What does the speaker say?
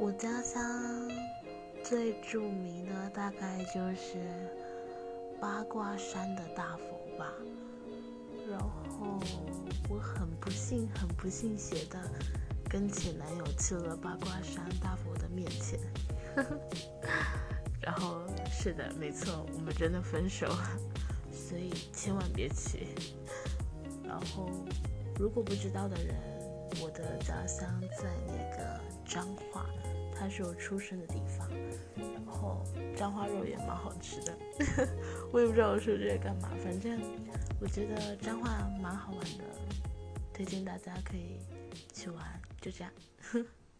我家乡最著名的大概就是八卦山的大佛吧。然后我很不幸、很不幸邪的跟前男友去了八卦山大佛的面前。然后是的，没错，我们真的分手了，所以千万别去。然后，如果不知道的人，我的家乡在那个张，它是我出生的地方。然后沾花肉也蛮好吃的，我也不知道我说这个干嘛，反正我觉得沾化蛮好玩的，推荐大家可以去玩。就这样。